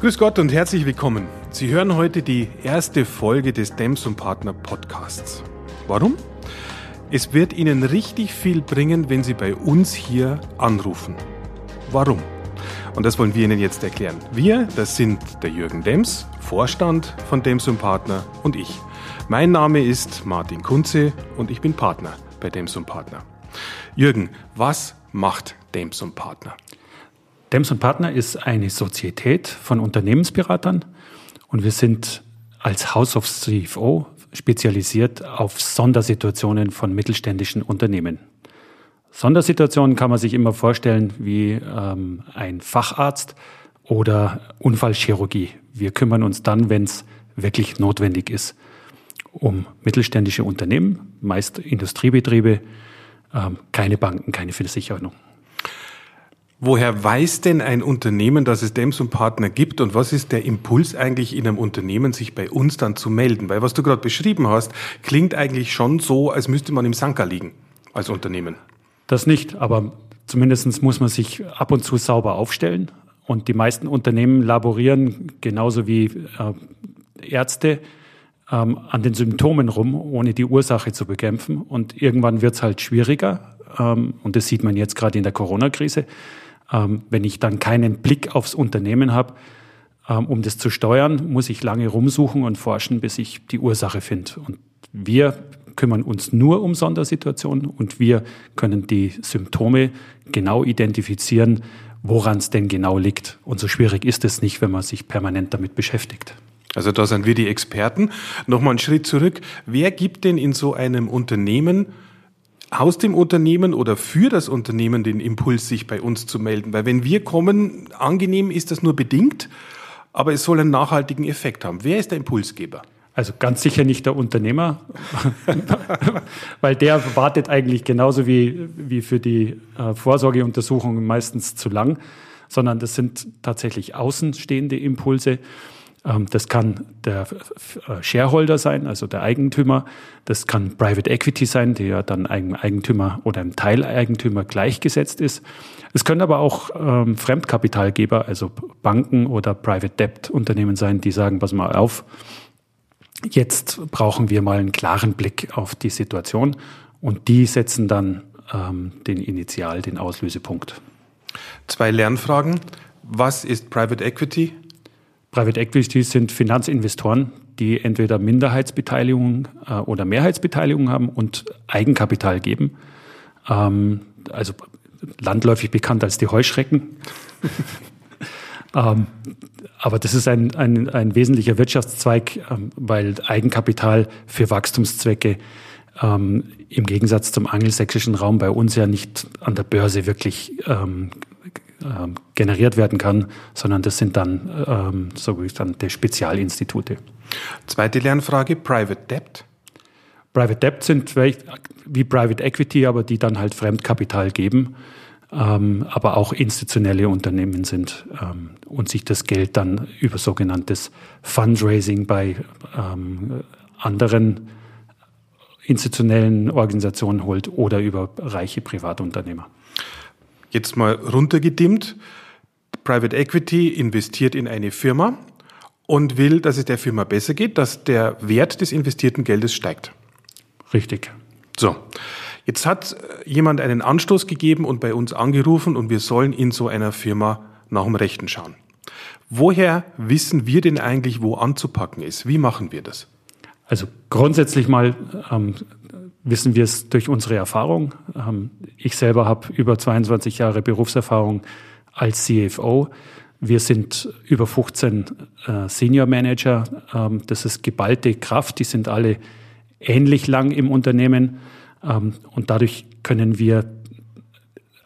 Grüß Gott und herzlich willkommen. Sie hören heute die erste Folge des Dems und Partner Podcasts. Warum? Es wird Ihnen richtig viel bringen, wenn Sie bei uns hier anrufen. Warum? Und das wollen wir Ihnen jetzt erklären. Wir, das sind der Jürgen Dems, Vorstand von Dems und Partner und ich. Mein Name ist Martin Kunze und ich bin Partner bei Dems und Partner. Jürgen, was macht Dems und Partner? Dems und Partner ist eine Sozietät von Unternehmensberatern und wir sind als House of CFO spezialisiert auf Sondersituationen von mittelständischen Unternehmen. Sondersituationen kann man sich immer vorstellen wie ähm, ein Facharzt oder Unfallchirurgie. Wir kümmern uns dann, wenn es wirklich notwendig ist, um mittelständische Unternehmen, meist Industriebetriebe, ähm, keine Banken, keine Versicherung. Woher weiß denn ein Unternehmen, dass es Dems und Partner gibt und was ist der Impuls eigentlich in einem Unternehmen, sich bei uns dann zu melden? Weil was du gerade beschrieben hast, klingt eigentlich schon so, als müsste man im Sanker liegen als Unternehmen. Das nicht, aber zumindest muss man sich ab und zu sauber aufstellen. Und die meisten Unternehmen laborieren genauso wie äh, Ärzte ähm, an den Symptomen rum, ohne die Ursache zu bekämpfen. Und irgendwann wird es halt schwieriger. Ähm, und das sieht man jetzt gerade in der Corona-Krise ähm, wenn ich dann keinen Blick aufs Unternehmen habe, ähm, um das zu steuern, muss ich lange rumsuchen und forschen, bis ich die Ursache finde. Und wir kümmern uns nur um Sondersituationen und wir können die Symptome genau identifizieren, woran es denn genau liegt. Und so schwierig ist es nicht, wenn man sich permanent damit beschäftigt. Also da sind wir die Experten. Nochmal einen Schritt zurück. Wer gibt denn in so einem Unternehmen aus dem Unternehmen oder für das Unternehmen den Impuls, sich bei uns zu melden. Weil wenn wir kommen, angenehm ist das nur bedingt, aber es soll einen nachhaltigen Effekt haben. Wer ist der Impulsgeber? Also ganz sicher nicht der Unternehmer, weil der wartet eigentlich genauso wie, wie für die äh, Vorsorgeuntersuchungen meistens zu lang, sondern das sind tatsächlich außenstehende Impulse. Ähm, das kann der äh, Shareholder sein, also der Eigentümer. Das kann Private Equity sein, der ja dann einem Eigentümer oder einem Teileigentümer gleichgesetzt ist. Es können aber auch ähm, Fremdkapitalgeber, also Banken oder Private Debt Unternehmen sein, die sagen, pass mal auf, jetzt brauchen wir mal einen klaren Blick auf die Situation und die setzen dann ähm, den Initial, den Auslösepunkt. Zwei Lernfragen. Was ist Private Equity? Private Equity sind Finanzinvestoren, die entweder Minderheitsbeteiligung äh, oder Mehrheitsbeteiligung haben und Eigenkapital geben. Ähm, also landläufig bekannt als die Heuschrecken. ähm, aber das ist ein, ein, ein wesentlicher Wirtschaftszweig, ähm, weil Eigenkapital für Wachstumszwecke ähm, im Gegensatz zum angelsächsischen Raum bei uns ja nicht an der Börse wirklich ähm, generiert werden kann, sondern das sind dann ähm, sogenannte Spezialinstitute. Zweite Lernfrage, Private Debt. Private Debt sind wie Private Equity, aber die dann halt Fremdkapital geben, ähm, aber auch institutionelle Unternehmen sind ähm, und sich das Geld dann über sogenanntes Fundraising bei ähm, anderen institutionellen Organisationen holt oder über reiche Privatunternehmer. Jetzt mal runtergedimmt. Private Equity investiert in eine Firma und will, dass es der Firma besser geht, dass der Wert des investierten Geldes steigt. Richtig. So. Jetzt hat jemand einen Anstoß gegeben und bei uns angerufen und wir sollen in so einer Firma nach dem Rechten schauen. Woher wissen wir denn eigentlich, wo anzupacken ist? Wie machen wir das? Also grundsätzlich mal ähm, wissen wir es durch unsere Erfahrung. Ähm, ich selber habe über 22 Jahre Berufserfahrung als CFO. Wir sind über 15 äh, Senior Manager. Ähm, das ist geballte Kraft. Die sind alle ähnlich lang im Unternehmen. Ähm, und dadurch können wir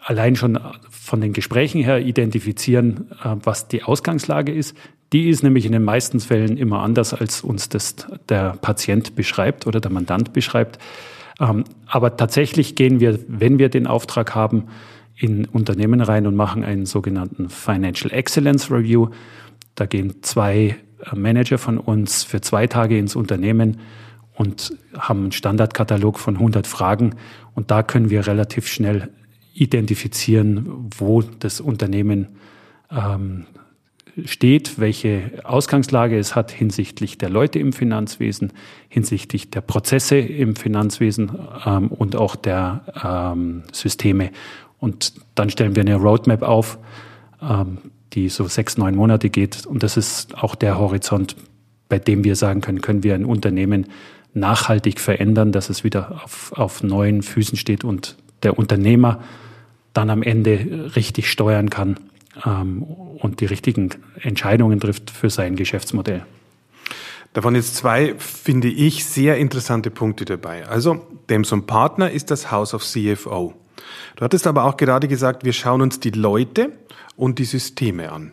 allein schon von den Gesprächen her identifizieren, äh, was die Ausgangslage ist. Die ist nämlich in den meisten Fällen immer anders, als uns das der Patient beschreibt oder der Mandant beschreibt. Ähm, aber tatsächlich gehen wir, wenn wir den Auftrag haben, in Unternehmen rein und machen einen sogenannten Financial Excellence Review. Da gehen zwei äh, Manager von uns für zwei Tage ins Unternehmen und haben einen Standardkatalog von 100 Fragen. Und da können wir relativ schnell identifizieren, wo das Unternehmen ähm, steht, welche Ausgangslage es hat hinsichtlich der Leute im Finanzwesen, hinsichtlich der Prozesse im Finanzwesen ähm, und auch der ähm, Systeme. Und dann stellen wir eine Roadmap auf, ähm, die so sechs, neun Monate geht. Und das ist auch der Horizont, bei dem wir sagen können, können wir ein Unternehmen nachhaltig verändern, dass es wieder auf, auf neuen Füßen steht und der Unternehmer dann am Ende richtig steuern kann ähm, und die richtigen Entscheidungen trifft für sein Geschäftsmodell. Da waren jetzt zwei, finde ich, sehr interessante Punkte dabei. Also, Demson Partner ist das House of CFO. Du hattest aber auch gerade gesagt, wir schauen uns die Leute und die Systeme an.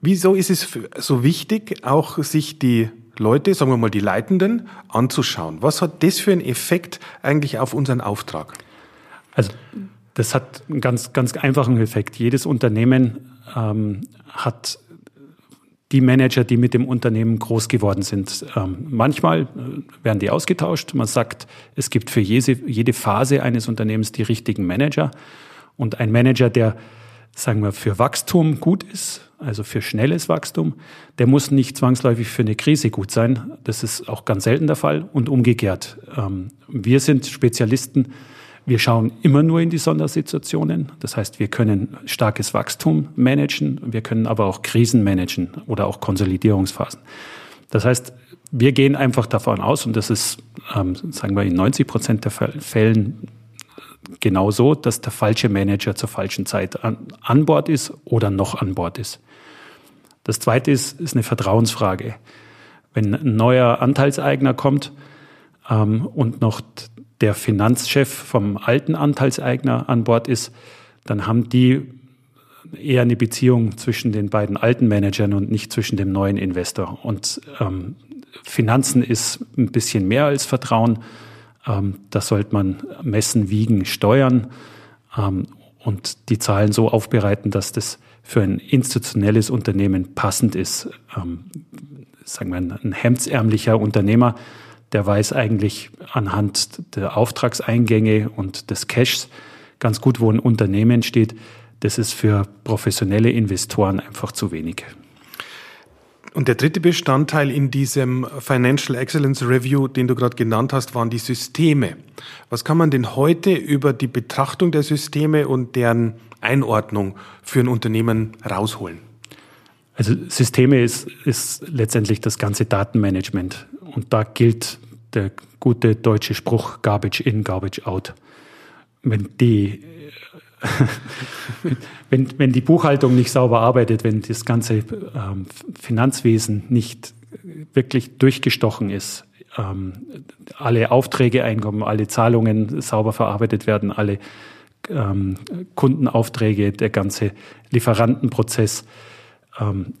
Wieso ist es so wichtig, auch sich die Leute, sagen wir mal die Leitenden, anzuschauen? Was hat das für einen Effekt eigentlich auf unseren Auftrag? Also das hat einen ganz, ganz einfachen Effekt. Jedes Unternehmen ähm, hat die Manager, die mit dem Unternehmen groß geworden sind. Ähm, manchmal äh, werden die ausgetauscht. Man sagt, es gibt für jede, jede Phase eines Unternehmens die richtigen Manager. Und ein Manager, der, sagen wir, für Wachstum gut ist, also für schnelles Wachstum, der muss nicht zwangsläufig für eine Krise gut sein. Das ist auch ganz selten der Fall und umgekehrt. Ähm, wir sind Spezialisten wir schauen immer nur in die Sondersituationen. Das heißt, wir können starkes Wachstum managen, wir können aber auch Krisen managen oder auch Konsolidierungsphasen. Das heißt, wir gehen einfach davon aus, und das ist, ähm, sagen wir, in 90 Prozent der Fällen genau so, dass der falsche Manager zur falschen Zeit an, an Bord ist oder noch an Bord ist. Das zweite ist, ist eine Vertrauensfrage. Wenn ein neuer Anteilseigner kommt ähm, und noch der Finanzchef vom alten Anteilseigner an Bord ist, dann haben die eher eine Beziehung zwischen den beiden alten Managern und nicht zwischen dem neuen Investor. Und ähm, Finanzen ist ein bisschen mehr als Vertrauen. Ähm, das sollte man messen, wiegen, steuern ähm, und die Zahlen so aufbereiten, dass das für ein institutionelles Unternehmen passend ist. Ähm, sagen wir, ein hemdsärmlicher Unternehmer der weiß eigentlich anhand der Auftragseingänge und des Cashs ganz gut, wo ein Unternehmen steht. Das ist für professionelle Investoren einfach zu wenig. Und der dritte Bestandteil in diesem Financial Excellence Review, den du gerade genannt hast, waren die Systeme. Was kann man denn heute über die Betrachtung der Systeme und deren Einordnung für ein Unternehmen rausholen? Also Systeme ist, ist letztendlich das ganze Datenmanagement. Und da gilt der gute deutsche Spruch Garbage in, Garbage out. Wenn die, wenn, wenn die Buchhaltung nicht sauber arbeitet, wenn das ganze ähm, Finanzwesen nicht wirklich durchgestochen ist, ähm, alle Aufträge einkommen, alle Zahlungen sauber verarbeitet werden, alle ähm, Kundenaufträge, der ganze Lieferantenprozess, ähm,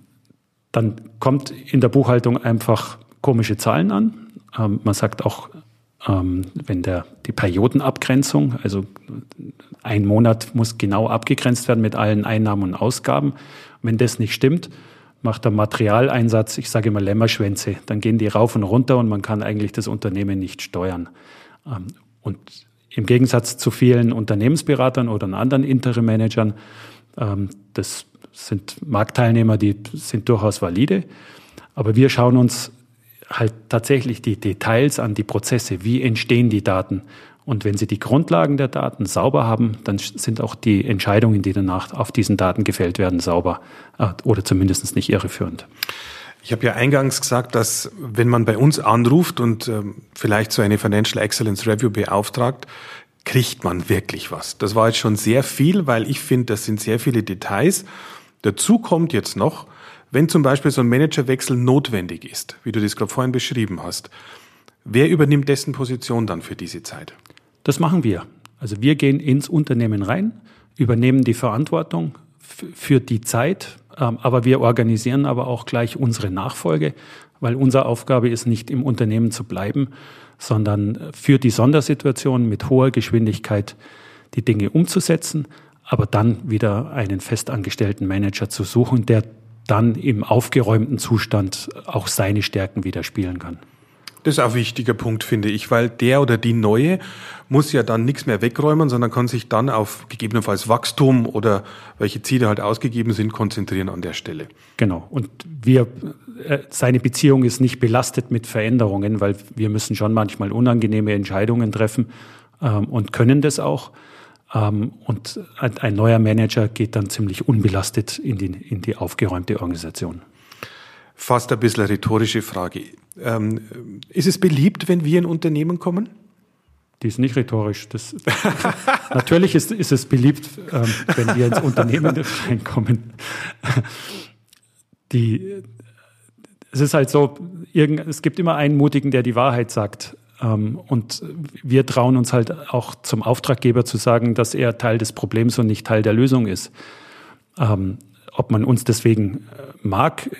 dann kommt in der Buchhaltung einfach komische Zahlen an. Ähm, man sagt auch, ähm, wenn der, die Periodenabgrenzung, also ein Monat muss genau abgegrenzt werden mit allen Einnahmen und Ausgaben. Wenn das nicht stimmt, macht der Materialeinsatz, ich sage immer Lämmerschwänze, dann gehen die rauf und runter und man kann eigentlich das Unternehmen nicht steuern. Ähm, und im Gegensatz zu vielen Unternehmensberatern oder anderen Interim-Managern, ähm, das sind Marktteilnehmer, die sind durchaus valide. Aber wir schauen uns halt tatsächlich die Details an, die Prozesse, wie entstehen die Daten. Und wenn Sie die Grundlagen der Daten sauber haben, dann sind auch die Entscheidungen, die danach auf diesen Daten gefällt werden, sauber äh, oder zumindest nicht irreführend. Ich habe ja eingangs gesagt, dass wenn man bei uns anruft und ähm, vielleicht so eine Financial Excellence Review beauftragt, kriegt man wirklich was. Das war jetzt schon sehr viel, weil ich finde, das sind sehr viele Details. Dazu kommt jetzt noch, wenn zum Beispiel so ein Managerwechsel notwendig ist, wie du das gerade vorhin beschrieben hast, wer übernimmt dessen Position dann für diese Zeit? Das machen wir. Also wir gehen ins Unternehmen rein, übernehmen die Verantwortung für die Zeit, ähm, aber wir organisieren aber auch gleich unsere Nachfolge, weil unsere Aufgabe ist nicht im Unternehmen zu bleiben, sondern für die Sondersituation mit hoher Geschwindigkeit die Dinge umzusetzen, aber dann wieder einen festangestellten Manager zu suchen, der dann im aufgeräumten Zustand auch seine Stärken wieder spielen kann. Das ist auch ein wichtiger Punkt, finde ich, weil der oder die Neue muss ja dann nichts mehr wegräumen, sondern kann sich dann auf gegebenenfalls Wachstum oder welche Ziele halt ausgegeben sind, konzentrieren an der Stelle. Genau. Und wir, äh, seine Beziehung ist nicht belastet mit Veränderungen, weil wir müssen schon manchmal unangenehme Entscheidungen treffen ähm, und können das auch. Ähm, und ein, neuer Manager geht dann ziemlich unbelastet in die, in die aufgeräumte Organisation. Fast ein bisschen eine rhetorische Frage. Ähm, ist es beliebt, wenn wir in Unternehmen kommen? Die ist nicht rhetorisch. Das, natürlich ist, ist es beliebt, ähm, wenn wir ins Unternehmen reinkommen. Die, es ist halt so, es gibt immer einen Mutigen, der die Wahrheit sagt. Ähm, und wir trauen uns halt auch zum Auftraggeber zu sagen, dass er Teil des Problems und nicht Teil der Lösung ist. Ähm, ob man uns deswegen äh, mag,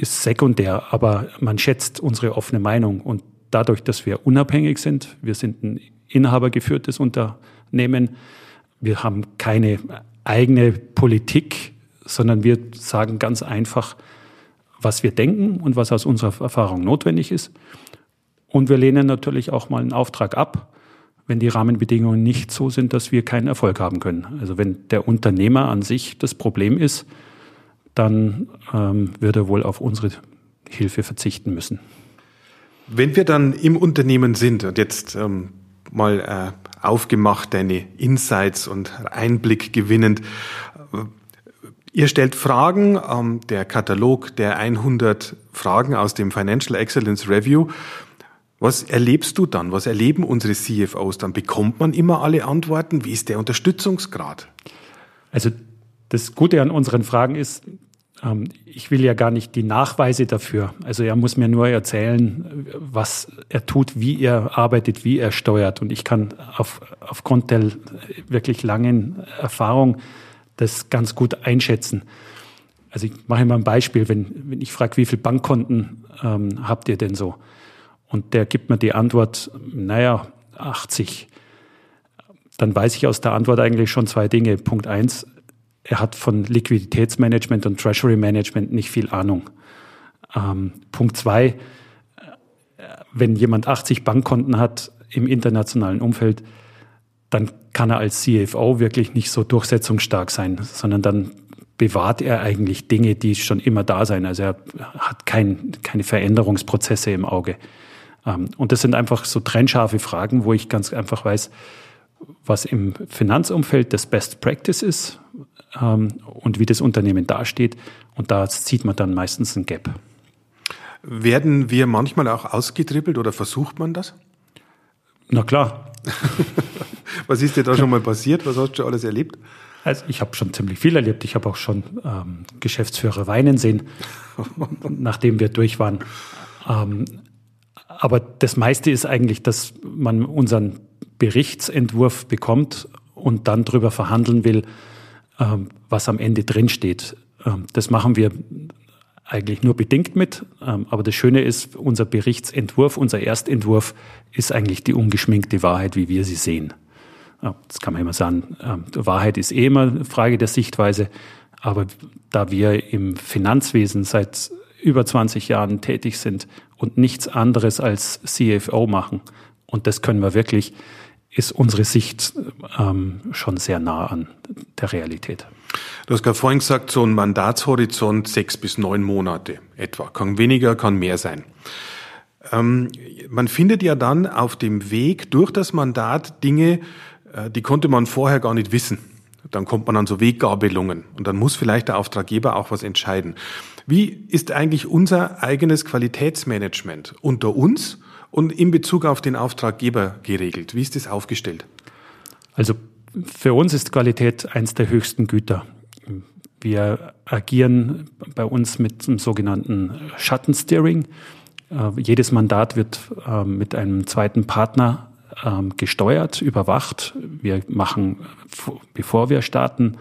ist sekundär, aber man schätzt unsere offene Meinung und dadurch, dass wir unabhängig sind, wir sind ein inhabergeführtes Unternehmen, wir haben keine eigene Politik, sondern wir sagen ganz einfach, was wir denken und was aus unserer Erfahrung notwendig ist. Und wir lehnen natürlich auch mal einen Auftrag ab, wenn die Rahmenbedingungen nicht so sind, dass wir keinen Erfolg haben können. Also wenn der Unternehmer an sich das Problem ist, dann ähm, wird er wohl auf unsere Hilfe verzichten müssen. Wenn wir dann im Unternehmen sind und jetzt ähm, mal äh, aufgemacht deine Insights und Einblick gewinnend, äh, ihr stellt Fragen, ähm, der Katalog der 100 Fragen aus dem Financial Excellence Review. Was erlebst du dann? Was erleben unsere CFOs dann? Bekommt man immer alle Antworten? Wie ist der Unterstützungsgrad? Also das Gute an unseren Fragen ist, ähm, ich will ja gar nicht die Nachweise dafür. Also er muss mir nur erzählen, was er tut, wie er arbeitet, wie er steuert. Und ich kann auf, aufgrund der wirklich langen Erfahrung das ganz gut einschätzen. Also ich mache mal ein Beispiel, wenn, wenn ich frage, wie viele Bankkonten ähm, habt ihr denn so? Und der gibt mir die Antwort, naja, 80. Dann weiß ich aus der Antwort eigentlich schon zwei Dinge. Punkt eins, er hat von Liquiditätsmanagement und Treasury Management nicht viel Ahnung. Ähm, Punkt zwei, wenn jemand 80 Bankkonten hat im internationalen Umfeld, dann kann er als CFO wirklich nicht so durchsetzungsstark sein, sondern dann bewahrt er eigentlich Dinge, die schon immer da sein. Also er hat kein, keine Veränderungsprozesse im Auge. Ähm, und das sind einfach so trennscharfe Fragen, wo ich ganz einfach weiß, was im Finanzumfeld das Best Practice ist, ähm, und wie das Unternehmen dasteht. Und da sieht man dann meistens ein Gap. Werden wir manchmal auch ausgetribbelt oder versucht man das? Na klar. Was ist dir da schon mal passiert? Was hast du alles erlebt? Also ich habe schon ziemlich viel erlebt. Ich habe auch schon ähm, Geschäftsführer weinen sehen, nachdem wir durch waren. Ähm, aber das meiste ist eigentlich, dass man unseren Berichtsentwurf bekommt und dann darüber verhandeln will, ähm, was am Ende drinsteht. Ähm, das machen wir eigentlich nur bedingt mit. Ähm, aber das Schöne ist, unser Berichtsentwurf, unser Erstentwurf ist eigentlich die ungeschminkte Wahrheit, wie wir sie sehen. Das kann man immer sagen. Wahrheit ist eh immer eine Frage der Sichtweise. Aber da wir im Finanzwesen seit über 20 Jahren tätig sind und nichts anderes als CFO machen, und das können wir wirklich, ist unsere Sicht ähm, schon sehr nah an der Realität. Du hast gerade vorhin gesagt, so ein Mandatshorizont sechs bis neun Monate etwa. Kann weniger, kann mehr sein. Ähm, man findet ja dann auf dem Weg durch das Mandat Dinge, äh, die konnte man vorher gar nicht wissen. Dann kommt man an so Weggabelungen und dann muss vielleicht der Auftraggeber auch was entscheiden. Wie ist eigentlich unser eigenes Qualitätsmanagement unter uns und in Bezug auf den Auftraggeber geregelt? Wie ist das aufgestellt? Also für uns ist Qualität eines der höchsten Güter. Wir agieren bei uns mit einem sogenannten Schattensteering. Äh, jedes Mandat wird äh, mit einem zweiten Partner äh, gesteuert, überwacht. Wir machen, bevor wir starten,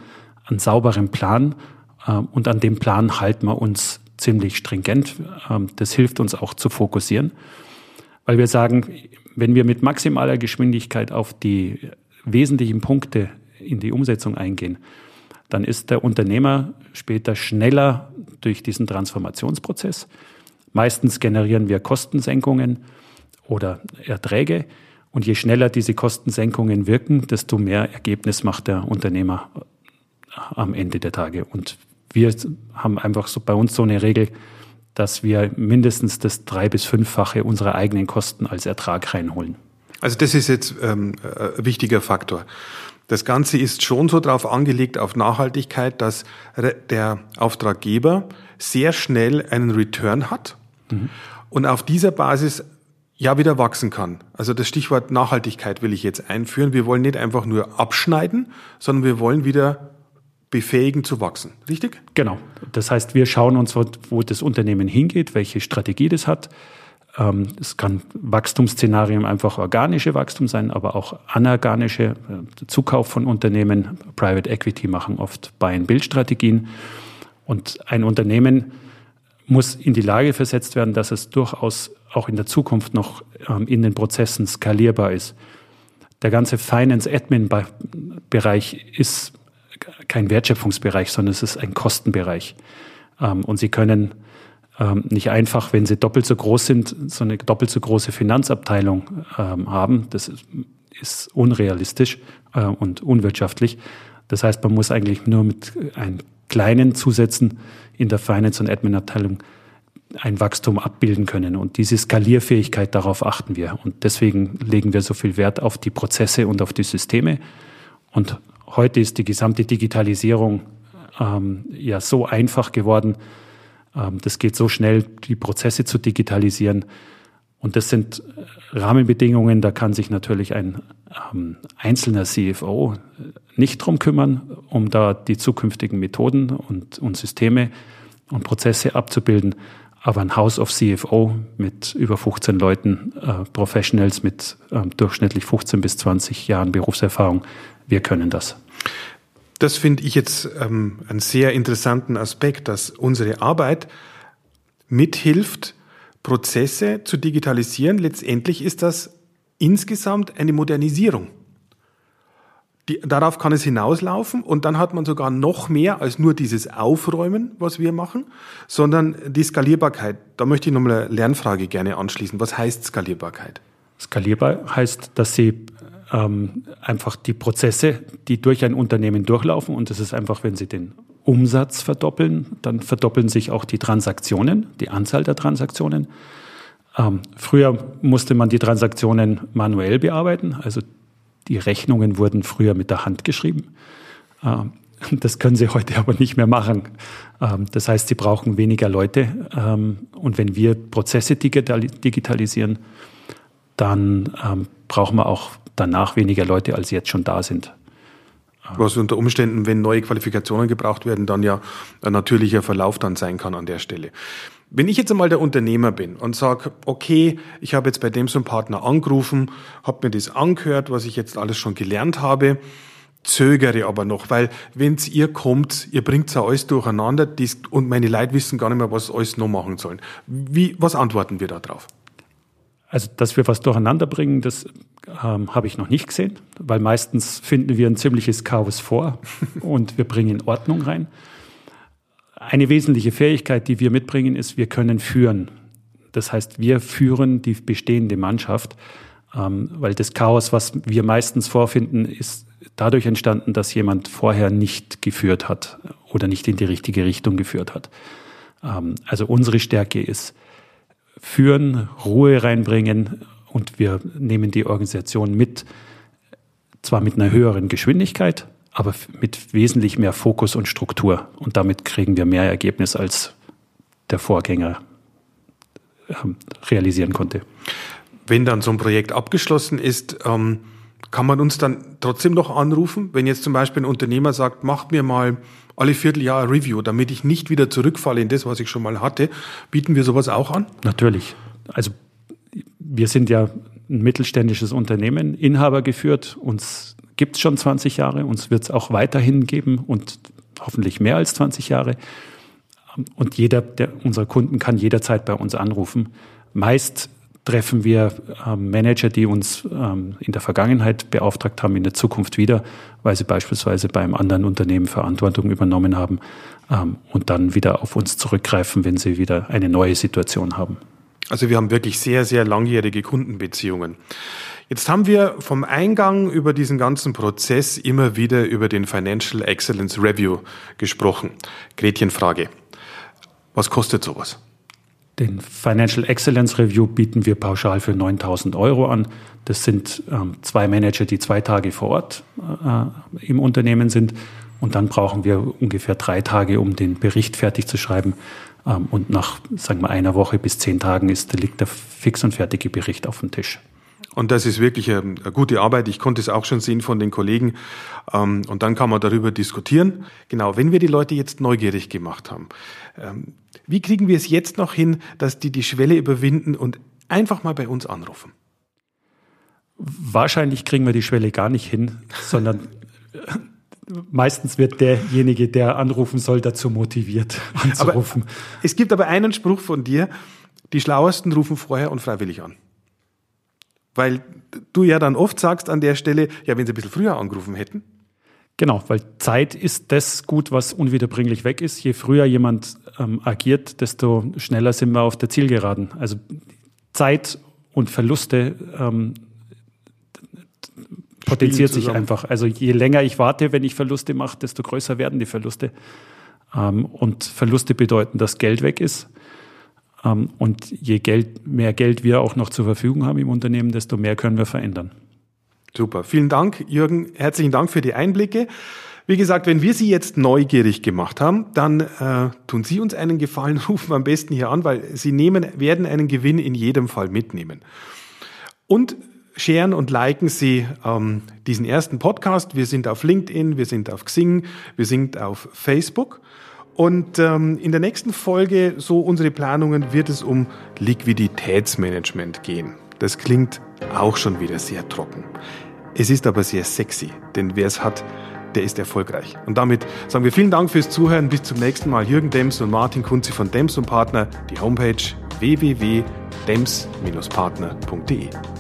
einen sauberen Plan äh, und an dem Plan halten wir uns ziemlich stringent. Ähm, das hilft uns auch zu fokussieren weil wir sagen, wenn wir mit maximaler Geschwindigkeit auf die wesentlichen Punkte in die Umsetzung eingehen, dann ist der Unternehmer später schneller durch diesen Transformationsprozess. Meistens generieren wir Kostensenkungen oder Erträge. Und je schneller diese Kostensenkungen wirken, desto mehr Ergebnis macht der Unternehmer am Ende der Tage. Und wir haben einfach so bei uns so eine Regel, dass wir mindestens das drei- bis fünffache unserer eigenen Kosten als Ertrag reinholen. Also das ist jetzt ähm, ein wichtiger Faktor. Das Ganze ist schon so darauf angelegt, auf Nachhaltigkeit, dass der Auftraggeber sehr schnell einen Return hat mhm. und auf dieser Basis ja wieder wachsen kann. Also das Stichwort Nachhaltigkeit will ich jetzt einführen. Wir wollen nicht einfach nur abschneiden, sondern wir wollen wieder befähigen zu wachsen. Richtig? Genau. Das heißt, wir schauen uns, wo das Unternehmen hingeht, welche Strategie das hat. Ähm, es kann Wachstumsszenarien einfach organische Wachstum sein, aber auch anorganische äh, Zukauf von Unternehmen. Private Equity machen oft Buy-and-Build-Strategien. Und ein Unternehmen muss in die Lage versetzt werden, dass es durchaus auch in der Zukunft noch ähm, in den Prozessen skalierbar ist. Der ganze Finance-Admin-Bereich ist kein Wertschöpfungsbereich, sondern es ist ein Kostenbereich. Ähm, und Sie können ähm, nicht einfach, wenn sie doppelt so groß sind, so eine doppelt so große Finanzabteilung haben. Das ist, unrealistisch äh, und unwirtschaftlich. Das heißt, man muss eigentlich nur mit einem kleinen Zusätzen in der Finance- und Admin-Abteilung ein Wachstum abbilden können. Und diese Skalierfähigkeit, darauf achten wir. Und deswegen legen wir so viel Wert auf die Prozesse und auf die Systeme. Und heute ist die gesamte Digitalisierung ähm, ja so einfach geworden. Ähm, das geht so schnell, die Prozesse zu digitalisieren. Und das sind Rahmenbedingungen, da kann sich natürlich ein ähm, einzelner CFO nicht drum kümmern, um da die zukünftigen Methoden und, und Systeme und Prozesse abzubilden. Aber ein House of CFO mit über 15 Leuten, äh, Professionals mit äh, durchschnittlich 15 bis 20 Jahren Berufserfahrung, wir können das. Das finde ich jetzt ähm, einen sehr interessanten Aspekt, dass unsere Arbeit mithilft, Prozesse zu digitalisieren. Letztendlich ist das insgesamt eine Modernisierung. Die, darauf kann es hinauslaufen und dann hat man sogar noch mehr als nur dieses Aufräumen, was wir machen, sondern die Skalierbarkeit. Da möchte ich nochmal eine Lernfrage gerne anschließen. Was heißt Skalierbarkeit? Skalierbar heißt, dass Sie ähm, einfach die Prozesse, die durch ein Unternehmen durchlaufen, und das ist einfach, wenn Sie den Umsatz verdoppeln, dann verdoppeln sich auch die Transaktionen, die Anzahl der Transaktionen. Ähm, früher musste man die Transaktionen manuell bearbeiten, also die Rechnungen wurden früher mit der Hand geschrieben. Ähm, das können sie heute aber nicht mehr machen. Ähm, das heißt, sie brauchen weniger Leute. Ähm, und wenn wir Prozesse digitalisieren, dann brauchen wir auch danach weniger Leute, als jetzt schon da sind. Was unter Umständen, wenn neue Qualifikationen gebraucht werden, dann ja ein natürlicher Verlauf dann sein kann an der Stelle. Wenn ich jetzt einmal der Unternehmer bin und sage, okay, ich habe jetzt bei dem so einen Partner angerufen, habe mir das angehört, was ich jetzt alles schon gelernt habe, zögere aber noch, weil wenn's ihr kommt, ihr bringt ja alles durcheinander dies, und meine Leute wissen gar nicht mehr, was alles noch machen sollen. Wie, was antworten wir da drauf? Also, dass wir was durcheinander bringen, das ähm, habe ich noch nicht gesehen, weil meistens finden wir ein ziemliches Chaos vor und wir bringen Ordnung rein. Eine wesentliche Fähigkeit, die wir mitbringen, ist, wir können führen. Das heißt, wir führen die bestehende Mannschaft, ähm, weil das Chaos, was wir meistens vorfinden, ist dadurch entstanden, dass jemand vorher nicht geführt hat oder nicht in die richtige Richtung geführt hat. Ähm, also unsere Stärke ist führen, Ruhe reinbringen und wir nehmen die Organisation mit, zwar mit einer höheren Geschwindigkeit, aber mit wesentlich mehr Fokus und Struktur. Und damit kriegen wir mehr Ergebnis, als der Vorgänger ähm, realisieren konnte. Wenn dann so ein Projekt abgeschlossen ist, ähm, kann man uns dann trotzdem noch anrufen, wenn jetzt zum Beispiel ein Unternehmer sagt, macht mir mal alle Vierteljahr Review, damit ich nicht wieder zurückfalle in das, was ich schon mal hatte. Bieten wir sowas auch an? Natürlich. Also wir sind ja ein mittelständisches Unternehmen, Inhaber geführt. Uns gibt es schon 20 Jahre, uns wird es auch weiterhin geben und hoffentlich mehr als 20 Jahre. Und jeder der, unserer Kunden kann jederzeit bei uns anrufen. Meist treffen wir ähm, Manager, die uns ähm, in der Vergangenheit beauftragt haben, in der Zukunft wieder, weil sie beispielsweise beim anderen Unternehmen Verantwortung übernommen haben ähm, und dann wieder auf uns zurückgreifen, wenn sie wieder eine neue Situation haben. Also wir haben wirklich sehr, sehr langjährige Kundenbeziehungen. Jetzt haben wir vom Eingang über diesen ganzen Prozess immer wieder über den Financial Excellence Review gesprochen. Gretchenfrage. Was kostet sowas? Den Financial Excellence Review bieten wir pauschal für 9000 Euro an. Das sind ähm, zwei Manager, die zwei Tage vor Ort äh, im Unternehmen sind. Und dann brauchen wir ungefähr drei Tage, um den Bericht fertig zu schreiben. Ähm, und nach, sagen wir, einer Woche bis zehn Tagen ist, liegt der fix und fertige Bericht auf dem Tisch. Und das ist wirklich eine, eine, gute Arbeit. Ich konnte es auch schon sehen von den Kollegen. Ähm, und dann kann man darüber diskutieren. Genau, wenn wir die Leute jetzt neugierig gemacht haben, ähm, wie kriegen wir es jetzt noch hin, dass die die Schwelle überwinden und einfach mal bei uns anrufen? Wahrscheinlich kriegen wir die Schwelle gar nicht hin, sondern meistens wird derjenige, der anrufen soll, dazu motiviert anzurufen. Aber es gibt aber einen Spruch von dir, die Schlauesten rufen vorher und freiwillig an. Weil du ja dann oft sagst an der Stelle, ja, wenn sie ein bisschen früher angerufen hätten. Genau, weil Zeit ist das Gut, was unwiederbringlich weg ist. Je früher jemand ähm, agiert, desto schneller sind wir auf der Zielgeraden. Also Zeit und Verluste ähm, potenziert sich einfach. Also je länger ich warte, wenn ich Verluste mache, desto größer werden die Verluste. Ähm, und Verluste bedeuten, dass Geld weg ist. Ähm, und je Geld, mehr Geld wir auch noch zur Verfügung haben im Unternehmen, desto mehr können wir verändern. Super. Vielen Dank, Jürgen. Herzlichen Dank für die Einblicke. Wie gesagt, wenn wir Sie jetzt neugierig gemacht haben, dann äh, tun Sie uns einen Gefallen, rufen am besten hier an, weil Sie nehmen, werden einen Gewinn in jedem Fall mitnehmen. Und sharen und liken Sie ähm, diesen ersten Podcast. Wir sind auf LinkedIn, wir sind auf Xing, wir sind auf Facebook. Und ähm, in der nächsten Folge, so unsere Planungen, wird es um Liquiditätsmanagement gehen. Das klingt auch schon wieder sehr trocken. Es ist aber sehr sexy, denn wer es hat, der ist erfolgreich. Und damit sagen wir vielen Dank fürs Zuhören. Bis zum nächsten Mal. Jürgen Dems und Martin Kunze von Dems und Partner. Die Homepage www.dems-partner.de.